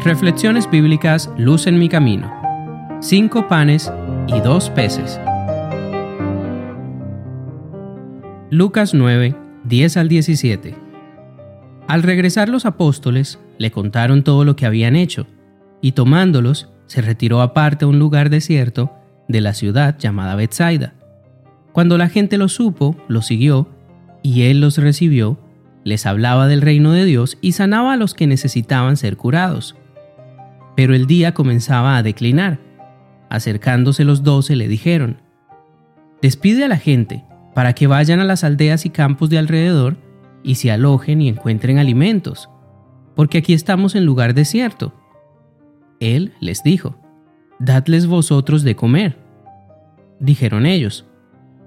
Reflexiones bíblicas Luz en mi camino. Cinco panes y dos peces. Lucas 9, 10 al 17. Al regresar los apóstoles, le contaron todo lo que habían hecho, y tomándolos, se retiró aparte a un lugar desierto de la ciudad llamada Bethsaida. Cuando la gente lo supo, lo siguió, y él los recibió, les hablaba del reino de Dios y sanaba a los que necesitaban ser curados. Pero el día comenzaba a declinar. Acercándose los doce le dijeron, Despide a la gente, para que vayan a las aldeas y campos de alrededor y se alojen y encuentren alimentos, porque aquí estamos en lugar desierto. Él les dijo, Dadles vosotros de comer. Dijeron ellos,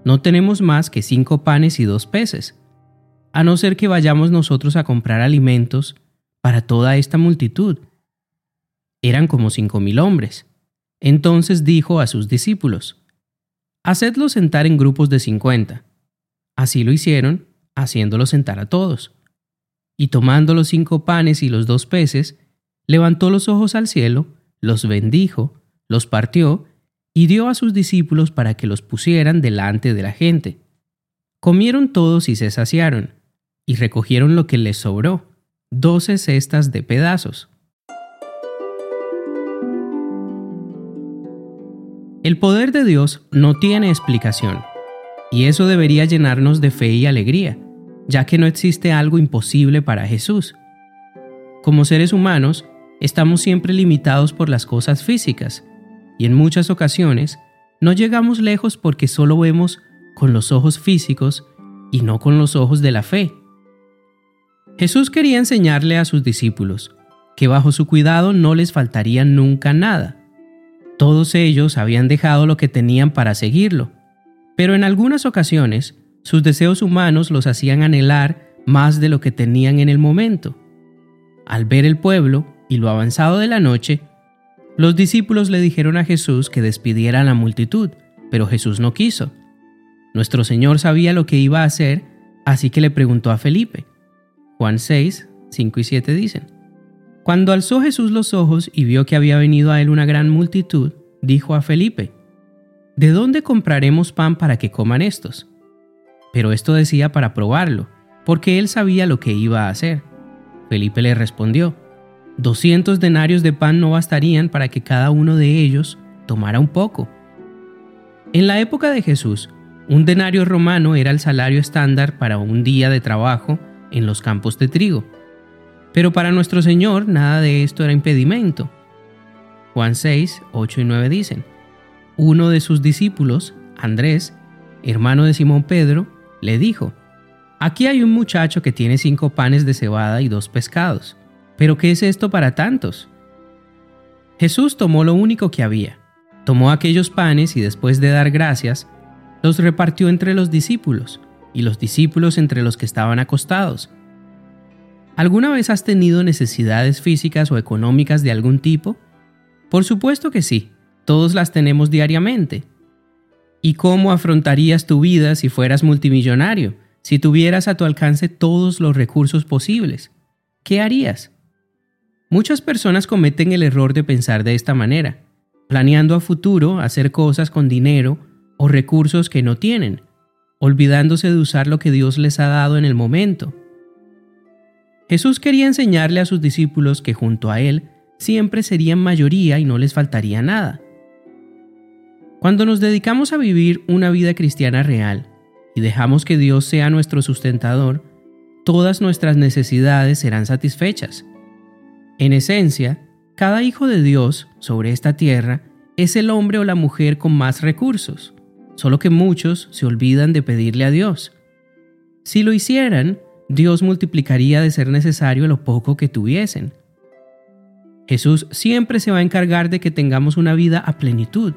No tenemos más que cinco panes y dos peces, a no ser que vayamos nosotros a comprar alimentos para toda esta multitud eran como cinco mil hombres. Entonces dijo a sus discípulos, Hacedlos sentar en grupos de cincuenta. Así lo hicieron, haciéndolos sentar a todos. Y tomando los cinco panes y los dos peces, levantó los ojos al cielo, los bendijo, los partió, y dio a sus discípulos para que los pusieran delante de la gente. Comieron todos y se saciaron, y recogieron lo que les sobró, doce cestas de pedazos. El poder de Dios no tiene explicación, y eso debería llenarnos de fe y alegría, ya que no existe algo imposible para Jesús. Como seres humanos, estamos siempre limitados por las cosas físicas, y en muchas ocasiones no llegamos lejos porque solo vemos con los ojos físicos y no con los ojos de la fe. Jesús quería enseñarle a sus discípulos que bajo su cuidado no les faltaría nunca nada todos ellos habían dejado lo que tenían para seguirlo, pero en algunas ocasiones sus deseos humanos los hacían anhelar más de lo que tenían en el momento. Al ver el pueblo y lo avanzado de la noche, los discípulos le dijeron a Jesús que despidiera a la multitud, pero Jesús no quiso. Nuestro Señor sabía lo que iba a hacer, así que le preguntó a Felipe. Juan 6, 5 y 7 dicen. Cuando alzó Jesús los ojos y vio que había venido a él una gran multitud, dijo a Felipe, ¿De dónde compraremos pan para que coman estos? Pero esto decía para probarlo, porque él sabía lo que iba a hacer. Felipe le respondió, Doscientos denarios de pan no bastarían para que cada uno de ellos tomara un poco. En la época de Jesús, un denario romano era el salario estándar para un día de trabajo en los campos de trigo. Pero para nuestro Señor nada de esto era impedimento. Juan 6, 8 y 9 dicen, uno de sus discípulos, Andrés, hermano de Simón Pedro, le dijo, Aquí hay un muchacho que tiene cinco panes de cebada y dos pescados, pero ¿qué es esto para tantos? Jesús tomó lo único que había, tomó aquellos panes y después de dar gracias, los repartió entre los discípulos, y los discípulos entre los que estaban acostados, ¿Alguna vez has tenido necesidades físicas o económicas de algún tipo? Por supuesto que sí, todos las tenemos diariamente. ¿Y cómo afrontarías tu vida si fueras multimillonario, si tuvieras a tu alcance todos los recursos posibles? ¿Qué harías? Muchas personas cometen el error de pensar de esta manera, planeando a futuro hacer cosas con dinero o recursos que no tienen, olvidándose de usar lo que Dios les ha dado en el momento Jesús quería enseñarle a sus discípulos que junto a Él siempre serían mayoría y no les faltaría nada. Cuando nos dedicamos a vivir una vida cristiana real y dejamos que Dios sea nuestro sustentador, todas nuestras necesidades serán satisfechas. En esencia, cada hijo de Dios sobre esta tierra es el hombre o la mujer con más recursos, solo que muchos se olvidan de pedirle a Dios. Si lo hicieran, Dios multiplicaría de ser necesario lo poco que tuviesen. Jesús siempre se va a encargar de que tengamos una vida a plenitud,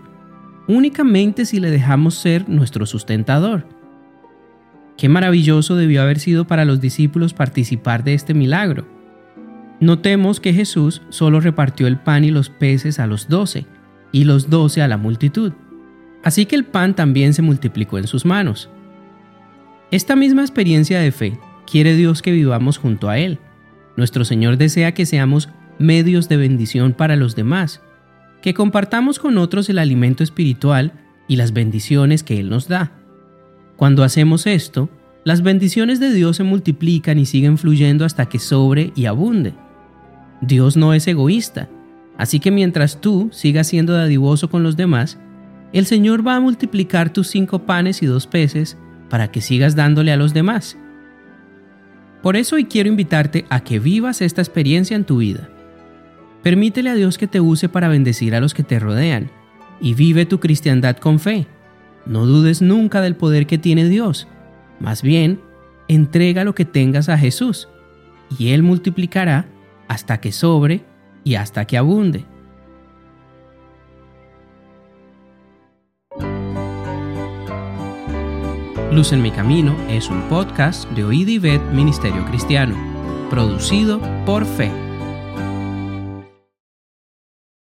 únicamente si le dejamos ser nuestro sustentador. Qué maravilloso debió haber sido para los discípulos participar de este milagro. Notemos que Jesús solo repartió el pan y los peces a los doce, y los doce a la multitud. Así que el pan también se multiplicó en sus manos. Esta misma experiencia de fe quiere Dios que vivamos junto a Él. Nuestro Señor desea que seamos medios de bendición para los demás, que compartamos con otros el alimento espiritual y las bendiciones que Él nos da. Cuando hacemos esto, las bendiciones de Dios se multiplican y siguen fluyendo hasta que sobre y abunde. Dios no es egoísta, así que mientras tú sigas siendo dadivoso con los demás, el Señor va a multiplicar tus cinco panes y dos peces para que sigas dándole a los demás. Por eso hoy quiero invitarte a que vivas esta experiencia en tu vida. Permítele a Dios que te use para bendecir a los que te rodean y vive tu cristiandad con fe. No dudes nunca del poder que tiene Dios. Más bien, entrega lo que tengas a Jesús y Él multiplicará hasta que sobre y hasta que abunde. Luz en mi camino es un podcast de Oíd y Ministerio Cristiano, producido por Fe.